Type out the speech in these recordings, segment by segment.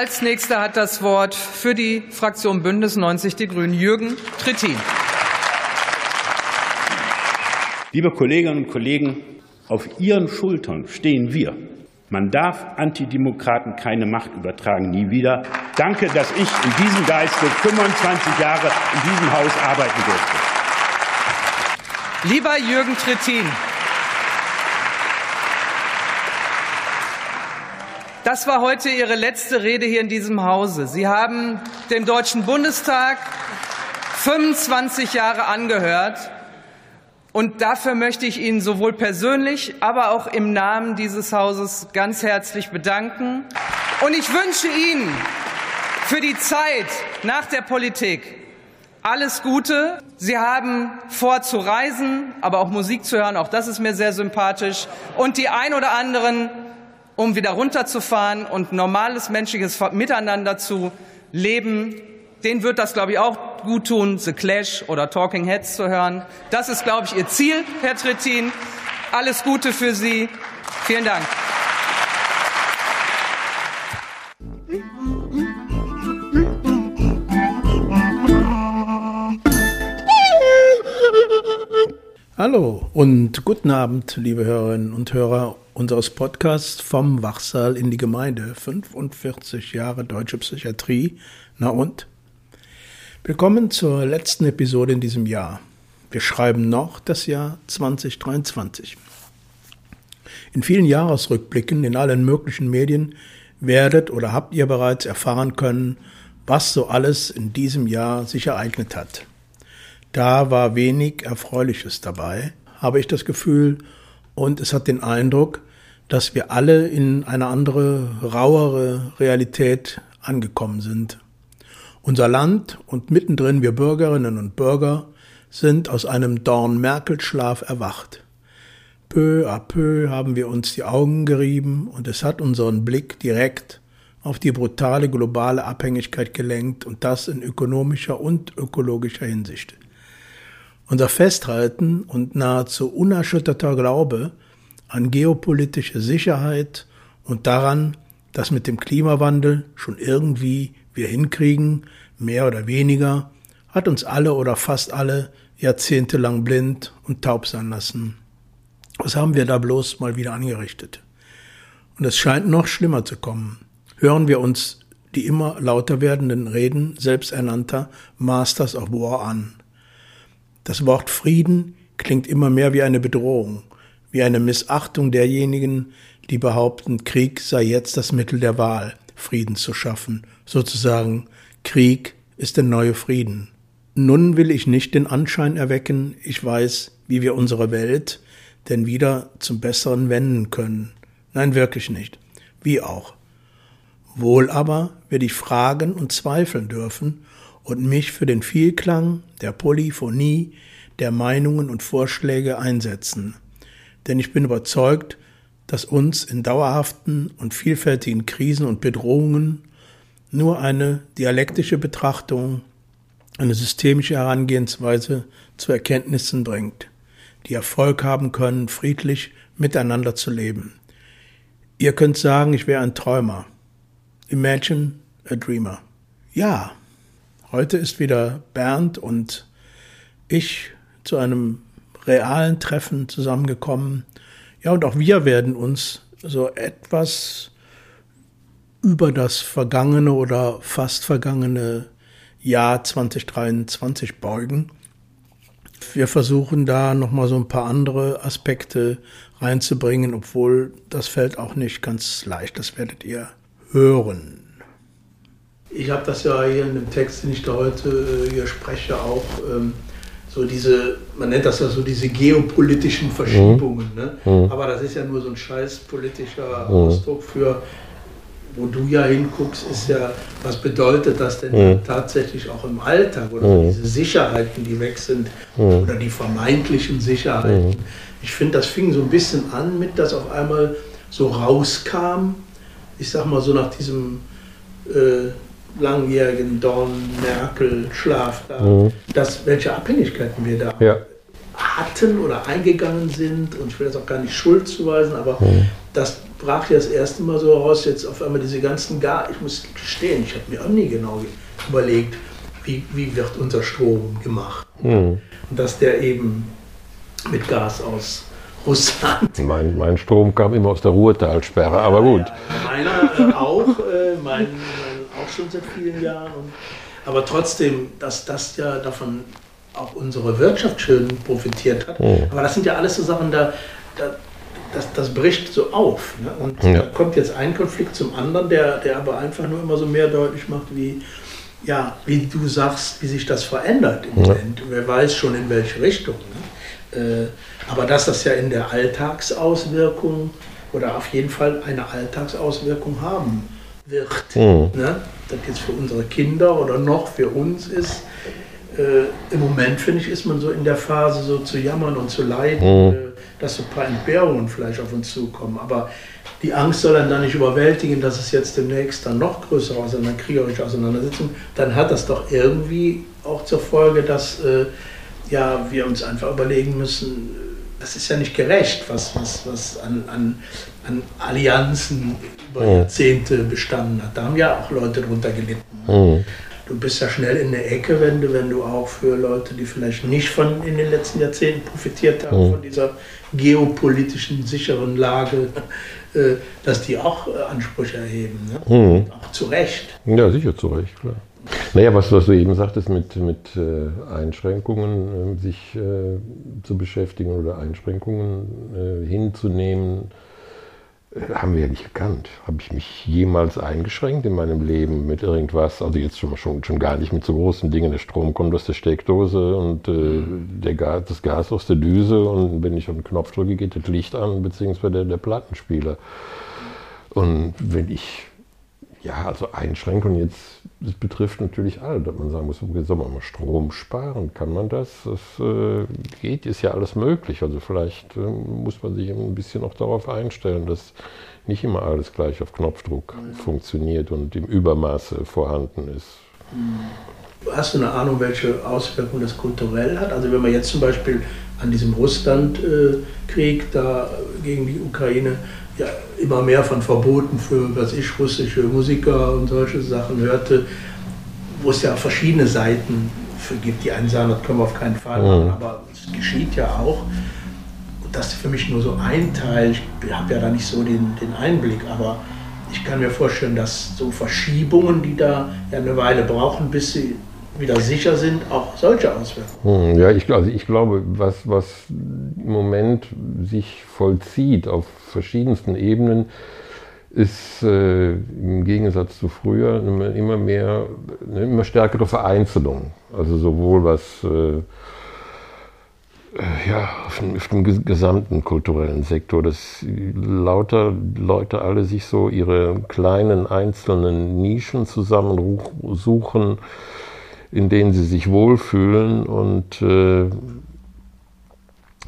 Als nächster hat das Wort für die Fraktion Bündnis 90 Die Grünen Jürgen Trittin. Liebe Kolleginnen und Kollegen, auf Ihren Schultern stehen wir. Man darf Antidemokraten keine Macht übertragen, nie wieder. Danke, dass ich in diesem Geiste 25 Jahre in diesem Haus arbeiten durfte. Lieber Jürgen Trittin, das war heute Ihre letzte Rede hier in diesem Hause. Sie haben dem Deutschen Bundestag 25 Jahre angehört. Und dafür möchte ich Ihnen sowohl persönlich, aber auch im Namen dieses Hauses ganz herzlich bedanken. Und ich wünsche Ihnen für die Zeit nach der Politik alles Gute. Sie haben vor zu reisen, aber auch Musik zu hören. Auch das ist mir sehr sympathisch. Und die ein oder anderen, um wieder runterzufahren und normales menschliches Miteinander zu leben, den wird das, glaube ich, auch gut tun, The Clash oder Talking Heads zu hören. Das ist, glaube ich, Ihr Ziel, Herr Trittin. Alles Gute für Sie. Vielen Dank. Hallo und guten Abend, liebe Hörerinnen und Hörer unseres Podcasts vom Wachsaal in die Gemeinde. 45 Jahre deutsche Psychiatrie. Na und? Willkommen zur letzten Episode in diesem Jahr. Wir schreiben noch das Jahr 2023. In vielen Jahresrückblicken in allen möglichen Medien werdet oder habt ihr bereits erfahren können, was so alles in diesem Jahr sich ereignet hat. Da war wenig Erfreuliches dabei, habe ich das Gefühl, und es hat den Eindruck, dass wir alle in eine andere, rauere Realität angekommen sind. Unser Land und mittendrin wir Bürgerinnen und Bürger sind aus einem Dorn-Merkel-Schlaf erwacht. Peu à peu haben wir uns die Augen gerieben und es hat unseren Blick direkt auf die brutale globale Abhängigkeit gelenkt und das in ökonomischer und ökologischer Hinsicht. Unser Festhalten und nahezu unerschütterter Glaube an geopolitische Sicherheit und daran, dass mit dem Klimawandel schon irgendwie wir hinkriegen, mehr oder weniger, hat uns alle oder fast alle jahrzehntelang blind und taub sein lassen. Was haben wir da bloß mal wieder angerichtet? Und es scheint noch schlimmer zu kommen. Hören wir uns die immer lauter werdenden Reden selbsternannter Masters of War an. Das Wort Frieden klingt immer mehr wie eine Bedrohung, wie eine Missachtung derjenigen, die behaupten, Krieg sei jetzt das Mittel der Wahl, Frieden zu schaffen, sozusagen Krieg ist der neue Frieden. Nun will ich nicht den Anschein erwecken, ich weiß, wie wir unsere Welt denn wieder zum Besseren wenden können. Nein, wirklich nicht. Wie auch. Wohl aber werde ich fragen und zweifeln dürfen und mich für den Vielklang der Polyphonie der Meinungen und Vorschläge einsetzen. Denn ich bin überzeugt, dass uns in dauerhaften und vielfältigen Krisen und Bedrohungen nur eine dialektische Betrachtung, eine systemische Herangehensweise zu Erkenntnissen bringt, die Erfolg haben können, friedlich miteinander zu leben. Ihr könnt sagen, ich wäre ein Träumer. Imagine a Dreamer. Ja, heute ist wieder Bernd und ich zu einem realen Treffen zusammengekommen, ja, und auch wir werden uns so etwas über das vergangene oder fast vergangene Jahr 2023 beugen. Wir versuchen da nochmal so ein paar andere Aspekte reinzubringen, obwohl das fällt auch nicht ganz leicht. Das werdet ihr hören. Ich habe das ja hier in dem Text, den ich da heute äh, hier spreche, auch ähm, so diese, man nennt das ja so diese geopolitischen Verschiebungen. Mhm. Ne? Mhm. Aber das ist ja nur so ein scheiß politischer mhm. Ausdruck für, wo du ja hinguckst, ist ja, was bedeutet das denn mhm. tatsächlich auch im Alltag oder mhm. diese Sicherheiten, die weg sind mhm. oder die vermeintlichen Sicherheiten. Ich finde, das fing so ein bisschen an mit, dass auf einmal so rauskam, ich sag mal so nach diesem äh, langjährigen Dorn-Merkel-Schlaf da, mhm. dass, welche Abhängigkeiten wir da ja. hatten oder eingegangen sind. Und ich will jetzt auch gar nicht Schuld zuweisen, aber mhm. dass brach ja das erste Mal so raus, jetzt auf einmal diese ganzen Gas. Ich muss gestehen, ich habe mir auch nie genau überlegt, wie, wie wird unser Strom gemacht. Mhm. Und dass der eben mit Gas aus Russland. Mein, mein Strom kam immer aus der Ruhrtalsperre, aber gut. Ja, meiner äh, auch, äh, mein, mein, auch schon seit vielen Jahren. Und, aber trotzdem, dass das ja davon auch unsere Wirtschaft schön profitiert hat. Mhm. Aber das sind ja alles so Sachen, da, da das, das bricht so auf. Ne? Und ja. da kommt jetzt ein Konflikt zum anderen, der, der aber einfach nur immer so mehr deutlich macht, wie, ja, wie du sagst, wie sich das verändert im ja. Moment. Wer weiß schon in welche Richtung. Ne? Äh, aber dass das ja in der Alltagsauswirkung oder auf jeden Fall eine Alltagsauswirkung haben wird. Mhm. Ne? Das jetzt für unsere Kinder oder noch für uns ist. Äh, Im Moment, finde ich, ist man so in der Phase, so zu jammern und zu leiden, mhm. äh, dass so ein paar Entbehrungen vielleicht auf uns zukommen. Aber die Angst soll dann da nicht überwältigen, dass es jetzt demnächst dann noch größere auseinander, kriegerische Auseinandersetzungen, dann hat das doch irgendwie auch zur Folge, dass äh, ja, wir uns einfach überlegen müssen, das ist ja nicht gerecht, was, was, was an, an, an Allianzen über mhm. Jahrzehnte bestanden hat. Da haben ja auch Leute drunter gelitten. Mhm. Du bist ja schnell in der Ecke, wenn du, wenn du auch für Leute, die vielleicht nicht von in den letzten Jahrzehnten profitiert haben, mhm. von dieser geopolitischen sicheren Lage, äh, dass die auch äh, Ansprüche erheben. Ne? Mhm. Auch zu Recht. Ja, sicher zu Recht, klar. Naja, was, was du eben sagtest, mit, mit äh, Einschränkungen äh, sich äh, zu beschäftigen oder Einschränkungen äh, hinzunehmen, haben wir ja nicht gekannt. Habe ich mich jemals eingeschränkt in meinem Leben mit irgendwas? Also jetzt schon, schon, schon gar nicht mit so großen Dingen. Der Strom kommt aus der Steckdose und äh, der Gas, das Gas aus der Düse und wenn ich auf den Knopf drücke, geht das Licht an, beziehungsweise der, der Plattenspieler. Und wenn ich ja, also Einschränkungen jetzt, das betrifft natürlich alle, dass man sagen muss, okay, soll man mal Strom sparen? Kann man das? Das äh, geht, ist ja alles möglich. Also vielleicht äh, muss man sich ein bisschen auch darauf einstellen, dass nicht immer alles gleich auf Knopfdruck mhm. funktioniert und im Übermaße vorhanden ist. Hast du eine Ahnung, welche Auswirkungen das kulturell hat? Also wenn man jetzt zum Beispiel an diesem Russlandkrieg äh, da gegen die Ukraine ja, immer mehr von Verboten für, was ich, russische Musiker und solche Sachen hörte, wo es ja verschiedene Seiten für gibt. Die einen sagen, das können wir auf keinen Fall machen, mhm. aber es geschieht ja auch. Und das ist für mich nur so ein Teil. Ich habe ja da nicht so den, den Einblick, aber ich kann mir vorstellen, dass so Verschiebungen, die da ja eine Weile brauchen, bis sie wieder sicher sind, auch solche Auswirkungen. Hm, ja, ich, also ich glaube, was, was im Moment sich vollzieht auf verschiedensten Ebenen, ist äh, im Gegensatz zu früher immer, mehr, eine immer stärkere Vereinzelung. Also sowohl was äh, ja, auf dem, auf dem, gesamten kulturellen Sektor, dass lauter Leute alle sich so ihre kleinen einzelnen Nischen zusammensuchen, in denen sie sich wohlfühlen und äh,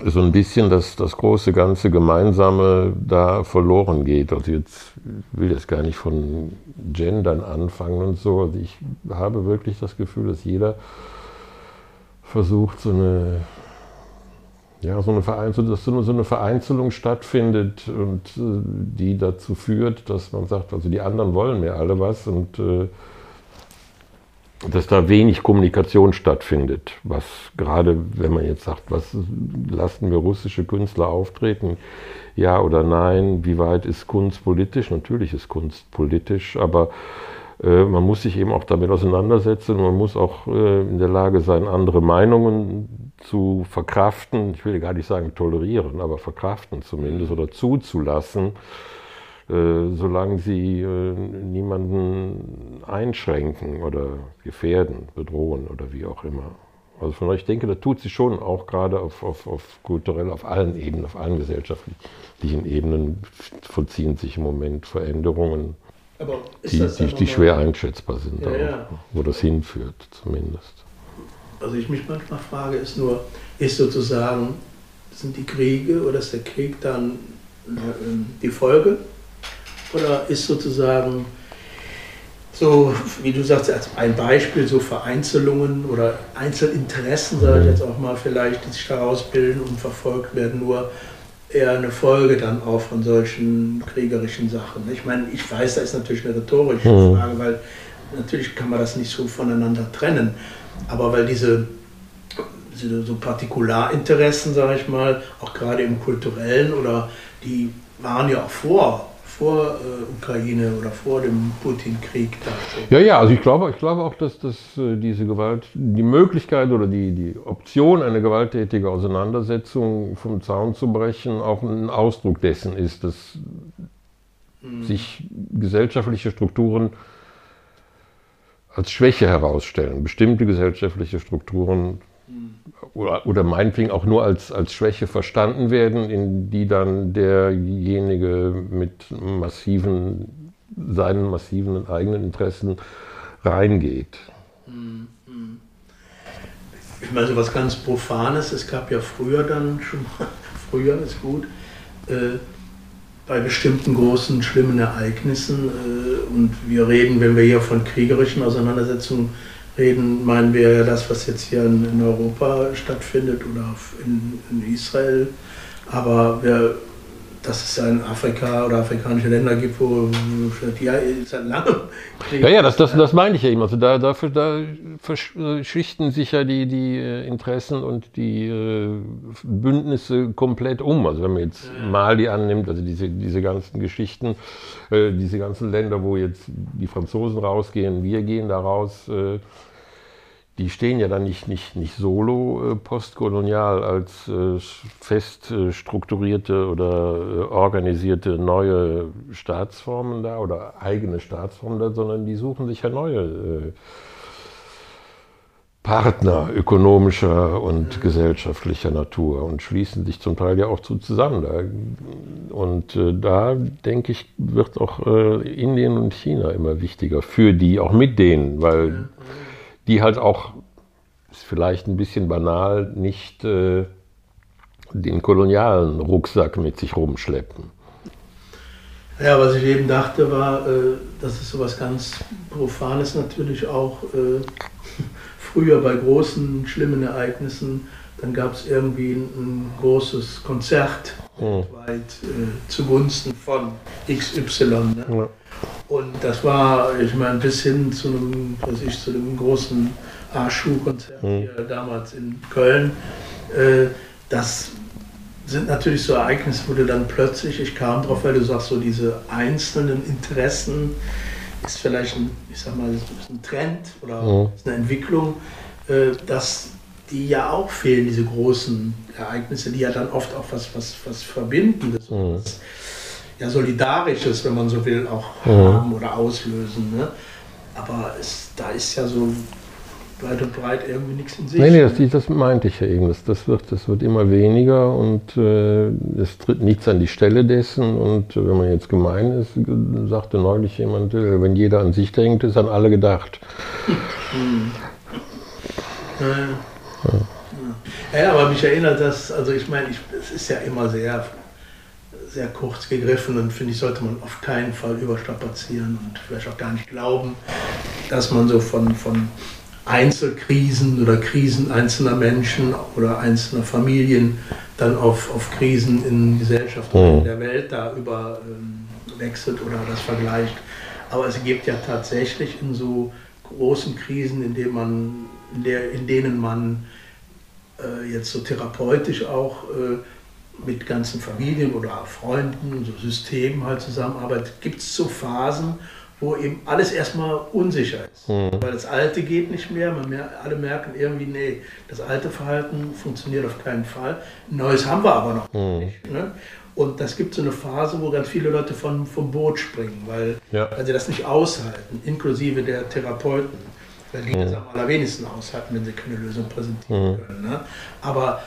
so ein bisschen das, das große ganze Gemeinsame da verloren geht. Also jetzt will ich jetzt gar nicht von Gendern anfangen und so. Also ich habe wirklich das Gefühl, dass jeder versucht, so eine, ja, so eine Vereinzelung, dass so eine Vereinzelung stattfindet und äh, die dazu führt, dass man sagt, also die anderen wollen mir alle was und äh, dass da wenig Kommunikation stattfindet. Was gerade, wenn man jetzt sagt, was lassen wir russische Künstler auftreten, ja oder nein, wie weit ist Kunst politisch? Natürlich ist Kunst politisch, aber äh, man muss sich eben auch damit auseinandersetzen. Man muss auch äh, in der Lage sein, andere Meinungen zu verkraften. Ich will gar nicht sagen tolerieren, aber verkraften zumindest oder zuzulassen solange sie äh, niemanden einschränken oder gefährden, bedrohen oder wie auch immer. Also von daher, ich denke, da tut sich schon auch gerade auf, auf, auf kulturell, auf allen Ebenen, auf allen gesellschaftlichen Ebenen vollziehen sich im Moment Veränderungen, die, die, die, schwer einschätzbar sind, ja, ja. wo das hinführt zumindest. Also ich mich manchmal frage, ist nur, ist sozusagen, sind die Kriege oder ist der Krieg dann äh, die Folge oder ist sozusagen so, wie du sagst, als ein Beispiel, so Vereinzelungen oder Einzelinteressen, sage ich mhm. jetzt auch mal vielleicht, die sich daraus bilden und verfolgt werden, nur eher eine Folge dann auch von solchen kriegerischen Sachen. Ich meine, ich weiß, da ist natürlich eine rhetorische mhm. Frage, weil natürlich kann man das nicht so voneinander trennen, aber weil diese, diese so Partikularinteressen, sage ich mal, auch gerade im kulturellen oder die waren ja auch vor vor äh, Ukraine oder vor dem Putin-Krieg Ja, ja, also ich glaube, ich glaube auch, dass, dass äh, diese Gewalt, die Möglichkeit oder die, die Option, eine gewalttätige Auseinandersetzung vom Zaun zu brechen, auch ein Ausdruck dessen ist, dass mhm. sich gesellschaftliche Strukturen als Schwäche herausstellen. Bestimmte gesellschaftliche Strukturen oder, oder meinetwegen auch nur als, als Schwäche verstanden werden, in die dann derjenige mit massiven, seinen massiven eigenen Interessen reingeht. Ich meine, so was ganz Profanes, es gab ja früher dann schon, früher ist gut, äh, bei bestimmten großen, schlimmen Ereignissen, äh, und wir reden, wenn wir hier von kriegerischen Auseinandersetzungen reden, meinen wir ja das, was jetzt hier in, Europa stattfindet oder in, in Israel. Aber wir, dass es in Afrika oder afrikanische Länder gibt, wo ja, seit langem Ja, ja, das, das, das meine ich ja eben. Also da, dafür, da verschichten sich ja die, die äh, Interessen und die äh, Bündnisse komplett um. Also wenn man jetzt. Mali annimmt, also diese, diese ganzen Geschichten, äh, diese ganzen Länder, wo jetzt die Franzosen rausgehen, wir gehen da raus, die stehen ja dann nicht, nicht, nicht solo äh, postkolonial als äh, fest äh, strukturierte oder äh, organisierte neue Staatsformen da oder eigene Staatsformen da, sondern die suchen sich ja neue äh, Partner ökonomischer und gesellschaftlicher Natur und schließen sich zum Teil ja auch zu zusammen. Da. Und äh, da denke ich, wird auch Indien und China immer wichtiger für die, auch mit denen, weil die halt auch, ist vielleicht ein bisschen banal, nicht äh, den kolonialen Rucksack mit sich rumschleppen. Ja, was ich eben dachte, war, äh, das ist sowas ganz Profanes natürlich auch. Äh, früher bei großen, schlimmen Ereignissen, dann gab es irgendwie ein, ein, großes Konzert mhm. weit äh, zugunsten von XY. Ne? Ja. Und das war, ich meine, bis hin zu einem, was ich, zu einem großen A-Schuh-Konzert mhm. hier damals in Köln. Äh, das sind natürlich so Ereignisse, wo du dann plötzlich, ich kam drauf, weil du sagst, so diese einzelnen Interessen ist vielleicht ein, ich sag mal, ein Trend oder mhm. eine Entwicklung, äh, dass die ja auch fehlen, diese großen Ereignisse, die ja dann oft auch was, was, was Verbindendes, mhm. was, ja, Solidarisches, wenn man so will, auch mhm. haben oder auslösen. Ne? Aber es, da ist ja so weit und breit irgendwie nichts in sich. Nee, nee, das, das meinte ich ja eben. Das, das, wird, das wird immer weniger und äh, es tritt nichts an die Stelle dessen. Und wenn man jetzt gemein ist, sagte neulich jemand, äh, wenn jeder an sich denkt, ist an alle gedacht. Hm. Ja. Ja. ja, aber mich erinnert das, also ich meine, es ist ja immer sehr sehr kurz gegriffen und finde ich, sollte man auf keinen Fall überstrapazieren und vielleicht auch gar nicht glauben, dass man so von, von Einzelkrisen oder Krisen einzelner Menschen oder einzelner Familien dann auf, auf Krisen in Gesellschaft oder in mhm. der Welt da über ähm, oder das vergleicht. Aber es gibt ja tatsächlich in so großen Krisen, in denen man, in, der, in denen man äh, jetzt so therapeutisch auch äh, mit ganzen Familien oder Freunden, so Systemen halt zusammenarbeitet, gibt es so Phasen, wo eben alles erstmal unsicher ist. Mhm. Weil das Alte geht nicht mehr, man mer alle merken irgendwie, nee, das alte Verhalten funktioniert auf keinen Fall. Neues haben wir aber noch mhm. nicht. Ne? Und das gibt so eine Phase, wo ganz viele Leute von, vom Boot springen, weil, ja. weil sie das nicht aushalten, inklusive der Therapeuten. Weil die mhm. das am allerwenigsten aushalten, wenn sie keine Lösung präsentieren mhm. können. Ne? Aber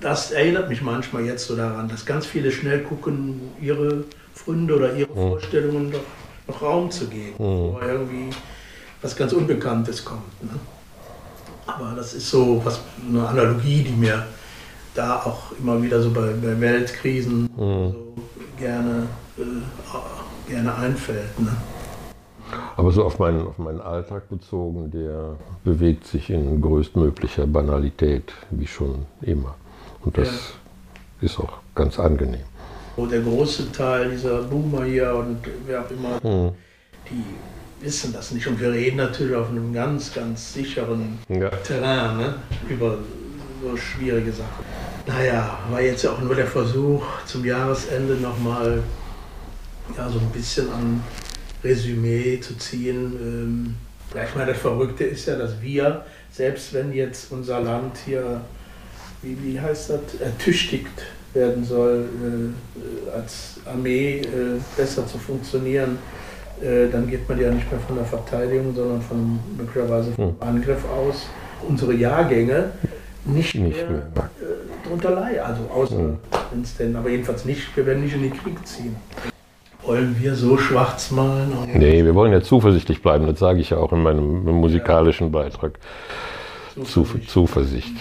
das erinnert mich manchmal jetzt so daran, dass ganz viele schnell gucken, ihre Funde oder ihre mhm. Vorstellungen doch noch Raum zu geben, mhm. wo irgendwie was ganz Unbekanntes kommt. Ne? Aber das ist so was, eine Analogie, die mir da auch immer wieder so bei, bei Weltkrisen mhm. so gerne, äh, gerne einfällt. Ne? Aber so auf meinen, auf meinen Alltag bezogen, der bewegt sich in größtmöglicher Banalität, wie schon immer. Und das ja. ist auch ganz angenehm. Wo der große Teil dieser Boomer hier und wer auch immer, Hm. die wissen das nicht. Und wir reden natürlich auf einem ganz, ganz sicheren Ja. Terrain ne? über so schwierige Sachen. Naja, war jetzt ja auch nur der Versuch, zum Jahresende nochmal ja, so ein bisschen an Resümee zu ziehen. Ähm, ja, ich meine, das Verrückte ist ja, dass wir, selbst wenn jetzt unser Land hier, wie, wie heißt das, ertüchtigt werden soll, äh, als Armee äh, besser zu funktionieren, äh, dann geht man ja nicht mehr von der Verteidigung, sondern von möglicherweise vom Angriff aus. Unsere Jahrgänge nicht, Nicht mehr, mehr. Drunter leiden, also außer Mhm. wenn's denn, aber jedenfalls nicht, wir werden nicht in den Krieg ziehen. Wollen wir so schwarz malen? Nee, wir wollen ja zuversichtlich bleiben, das sage ich ja auch in meinem musikalischen Beitrag. Zu, Zuversicht.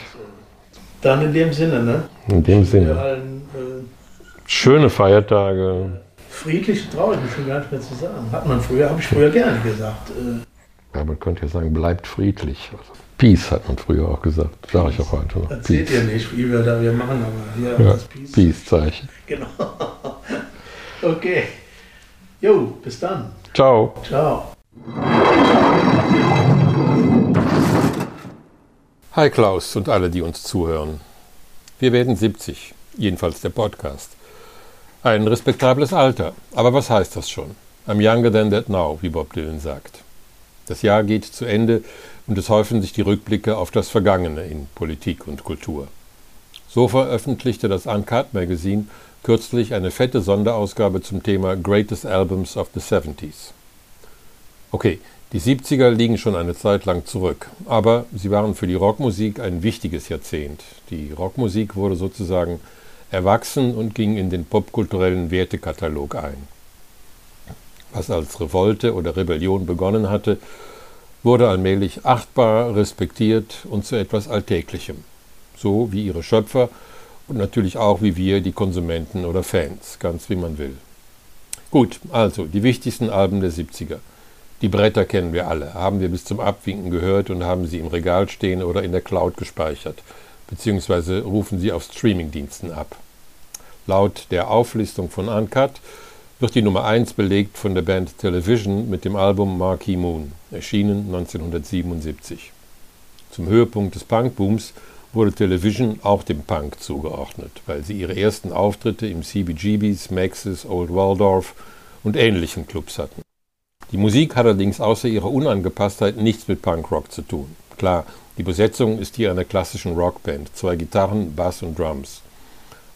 Dann in dem Sinne, ne? In dem Sinne. allen äh, Schöne Feiertage. friedlich traue ich mich schon gar nicht mehr zu sagen. Hat man früher, habe ich früher gerne gesagt. Äh, Ja, man könnte ja sagen, bleibt friedlich. Peace hat man früher auch gesagt. Sage ich auch heute noch. erzählt ihr nicht, wie wir da wir machen, aber hier Ja, das Peace. Peace-Zeichen. Genau. okay. Jo, bis dann. Ciao. Ciao. Hi Klaus und alle, die uns zuhören. Wir werden 70, jedenfalls der Podcast. Ein respektables Alter, aber was heißt das schon? I'm younger than that now, wie Bob Dylan sagt. Das Jahr geht zu Ende und es häufen sich die Rückblicke auf das Vergangene in Politik und Kultur. So veröffentlichte das Uncut Magazine kürzlich eine fette Sonderausgabe zum Thema Greatest Albums of the 70s. Okay, die 70er liegen schon eine Zeit lang zurück, aber sie waren für die Rockmusik ein wichtiges Jahrzehnt. Die Rockmusik wurde sozusagen erwachsen und ging in den popkulturellen Wertekatalog ein. Was als Revolte oder Rebellion begonnen hatte, wurde allmählich achtbar, respektiert und zu etwas Alltäglichem. So wie ihre Schöpfer und natürlich auch wie wir, die Konsumenten oder Fans, ganz wie man will. Gut, also die wichtigsten Alben der 70er. Die Bretter kennen wir alle, haben wir bis zum Abwinken gehört und haben sie im Regal stehen oder in der Cloud gespeichert, beziehungsweise rufen sie auf Streamingdiensten ab. Laut der Auflistung von Uncut wird die Nummer 1 belegt von der Band Television mit dem Album Marquee Moon, erschienen 1977. Zum Höhepunkt des Punkbooms wurde Television auch dem Punk zugeordnet, weil sie ihre ersten Auftritte im CBGBs, Maxis, Old Waldorf und ähnlichen Clubs hatten. Die Musik hat allerdings außer ihrer Unangepasstheit nichts mit Punkrock zu tun. Klar, die Besetzung ist die einer klassischen Rockband, zwei Gitarren, Bass und Drums.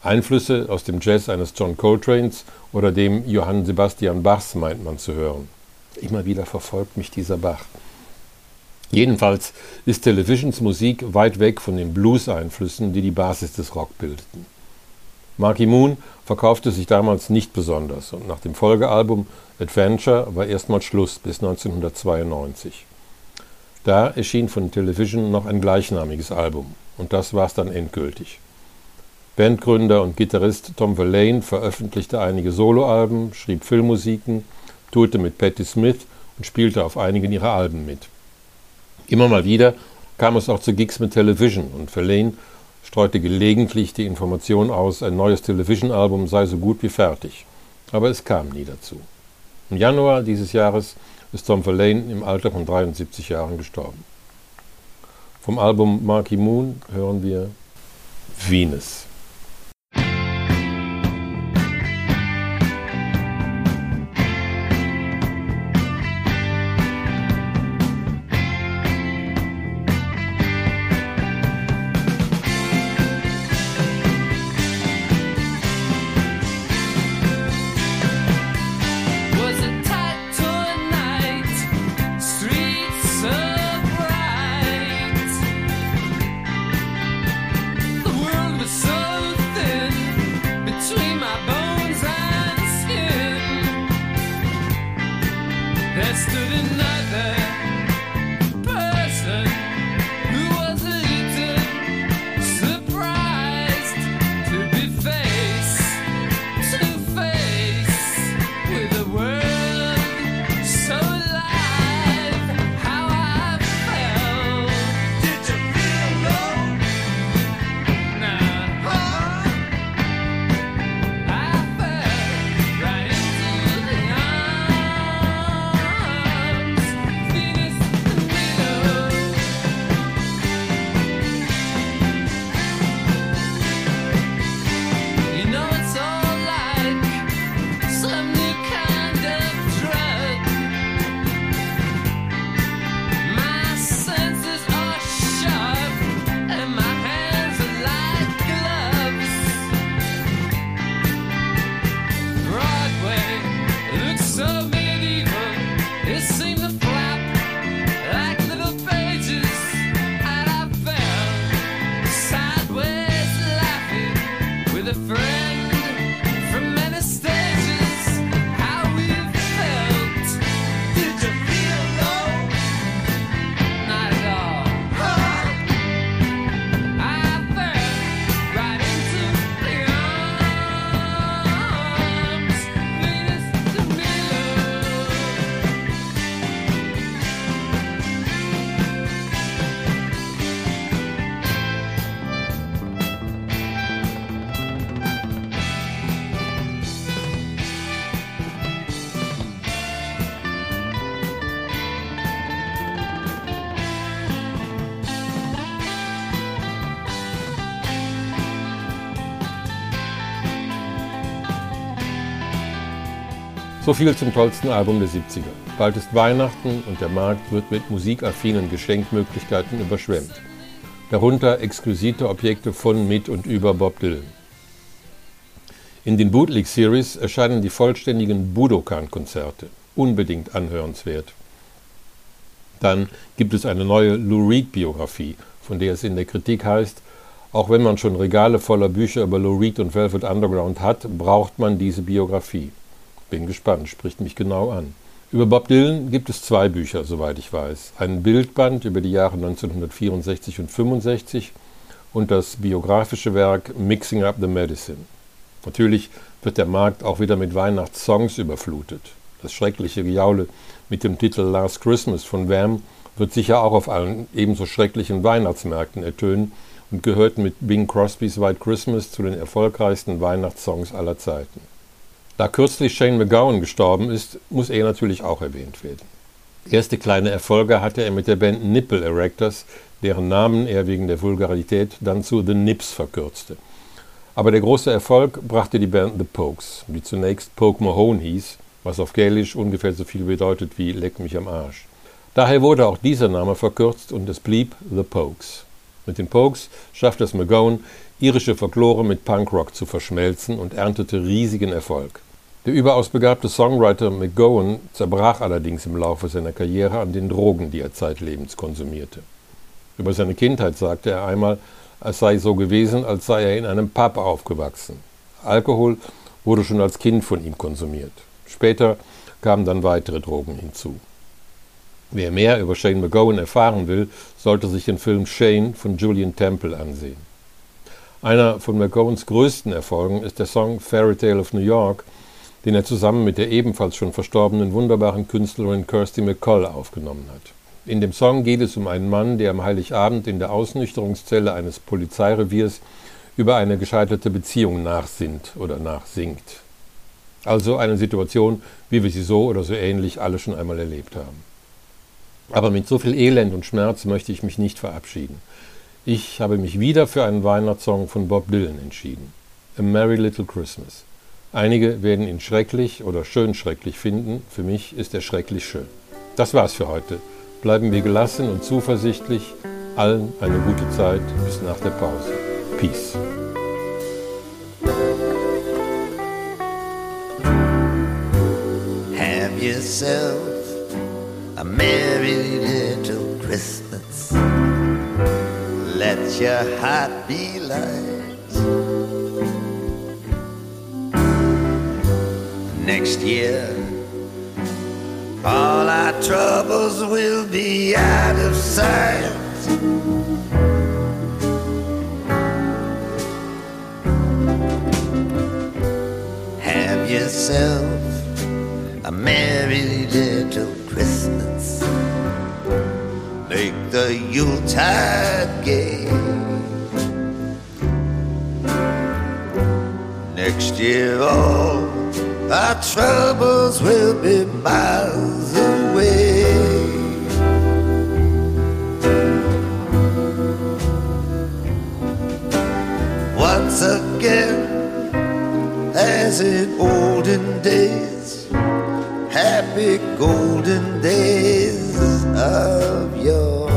Einflüsse aus dem Jazz eines John Coltranes oder dem Johann Sebastian Bachs meint man zu hören. Immer wieder verfolgt mich dieser Bach. Jedenfalls ist Televisions Musik weit weg von den Blues-Einflüssen, die die Basis des Rock bildeten. Marky Moon verkaufte sich damals nicht besonders und nach dem Folgealbum Adventure war erstmal Schluss bis 1992. Da erschien von Television noch ein gleichnamiges Album und das war's dann endgültig. Bandgründer und Gitarrist Tom Verlaine veröffentlichte einige Soloalben, schrieb Filmmusiken, tourte mit Patti Smith und spielte auf einigen ihrer Alben mit. Immer mal wieder kam es auch zu Gigs mit Television und Verlaine streute gelegentlich die Information aus, ein neues Television-Album sei so gut wie fertig. Aber es kam nie dazu. Im Januar dieses Jahres ist Tom Verlaine im Alter von 73 Jahren gestorben. Vom Album Marky Moon hören wir Venus. So viel zum tollsten Album der 70er. Bald ist Weihnachten und der Markt wird mit musikaffinen Geschenkmöglichkeiten überschwemmt. Darunter exquisite Objekte von, mit und über Bob Dylan. In den Bootleg Series erscheinen die vollständigen Budokan-Konzerte. Unbedingt anhörenswert. Dann gibt es eine neue Lou Reed-Biografie, von der es in der Kritik heißt, auch wenn man schon Regale voller Bücher über Lou Reed und Velvet Underground hat, braucht man diese Biografie. Bin gespannt, spricht mich genau an. Über Bob Dylan gibt es zwei Bücher, soweit ich weiß. Ein Bildband über die Jahre 1964 und 65 und das biografische Werk Mixing Up the Medicine. Natürlich wird der Markt auch wieder mit Weihnachtssongs überflutet. Das schreckliche Gejaule mit dem Titel Last Christmas von Wham wird sicher auch auf allen ebenso schrecklichen Weihnachtsmärkten ertönen und gehört mit Bing Crosbys White Christmas zu den erfolgreichsten Weihnachtssongs aller Zeiten. Da kürzlich Shane McGowan gestorben ist, muss er natürlich auch erwähnt werden. Erste kleine Erfolge hatte er mit der Band Nipple Erectors, deren Namen er wegen der Vulgarität dann zu The Nips verkürzte. Aber der große Erfolg brachte die Band The Pokes, die zunächst Poke Mahone hieß, was auf Gälisch ungefähr so viel bedeutet wie Leck mich am Arsch. Daher wurde auch dieser Name verkürzt und es blieb The Pokes. Mit den Pokes schaffte es McGowan, irische Folklore mit Punkrock zu verschmelzen und erntete riesigen Erfolg. Der überaus begabte Songwriter McGowan zerbrach allerdings im Laufe seiner Karriere an den Drogen, die er zeitlebens konsumierte. Über seine Kindheit sagte er einmal, es sei so gewesen, als sei er in einem Pub aufgewachsen. Alkohol wurde schon als Kind von ihm konsumiert. Später kamen dann weitere Drogen hinzu. Wer mehr über Shane McGowan erfahren will, sollte sich den Film Shane von Julian Temple ansehen. Einer von McGowans größten Erfolgen ist der Song Fairy Tale of New York, den er zusammen mit der ebenfalls schon verstorbenen wunderbaren Künstlerin Kirsty McColl aufgenommen hat. In dem Song geht es um einen Mann, der am Heiligabend in der Ausnüchterungszelle eines Polizeireviers über eine gescheiterte Beziehung nachsinnt oder nachsingt. Also eine Situation, wie wir sie so oder so ähnlich alle schon einmal erlebt haben. Aber mit so viel Elend und Schmerz möchte ich mich nicht verabschieden. Ich habe mich wieder für einen Weihnachtssong von Bob Dylan entschieden. A Merry Little Christmas. Einige werden ihn schrecklich oder schön schrecklich finden. Für mich ist er schrecklich schön. Das war's für heute. Bleiben wir gelassen und zuversichtlich. Allen eine gute Zeit bis nach der Pause. Peace. Have yourself a merry little Christmas. Let your heart be light. Next year, all our troubles will be out of sight. Have yourself a merry little Christmas. Make the Yuletide gay. Next year, all our troubles will be miles away. Once again, as in olden days, happy golden days of yore.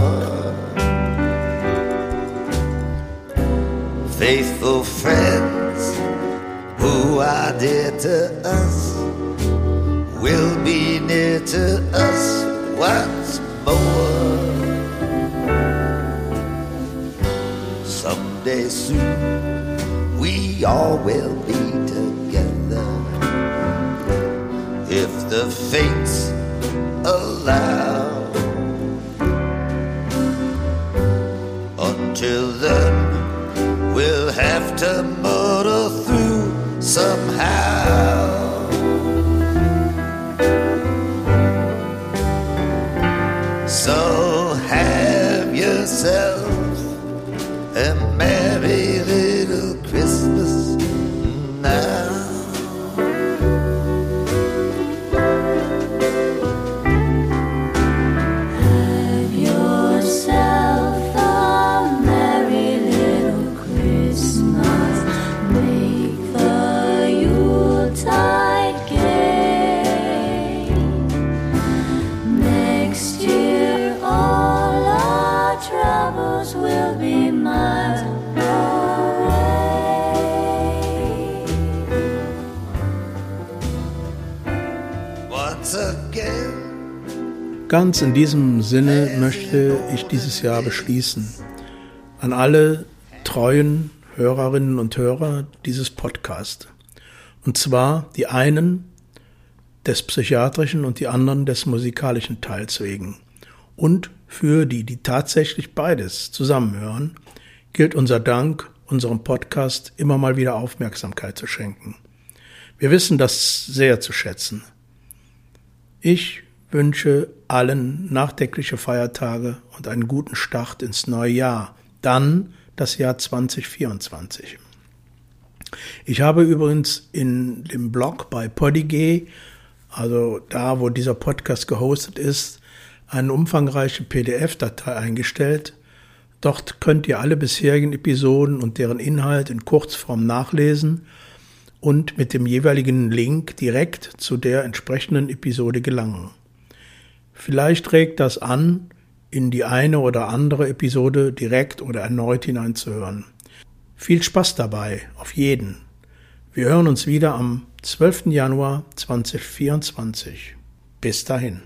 Faithful friends who are dear to us will be near to us once more. Someday soon we all will be together if the fates allow. Until then, we'll have to through somehow. Ganz in diesem Sinne möchte ich dieses Jahr beschließen. An alle treuen Hörerinnen und Hörer dieses Podcasts. Und zwar die einen des psychiatrischen und die anderen des musikalischen Teils wegen. Und für die, die tatsächlich beides zusammenhören, gilt unser Dank, unserem Podcast immer mal wieder Aufmerksamkeit zu schenken. Wir wissen das sehr zu schätzen. Ich wünsche allen nachdenkliche Feiertage und einen guten Start ins neue Jahr. Dann das Jahr 2024. Ich habe übrigens in dem Blog bei Podigee, also da, wo dieser Podcast gehostet ist, eine umfangreiche PDF-Datei eingestellt. Dort könnt ihr alle bisherigen Episoden und deren Inhalt in Kurzform nachlesen und mit dem jeweiligen Link direkt zu der entsprechenden Episode gelangen. Vielleicht regt das an, in die eine oder andere Episode direkt oder erneut hineinzuhören. Viel Spaß dabei, auf jeden. Wir hören uns wieder am 12. Januar 2024. Bis dahin.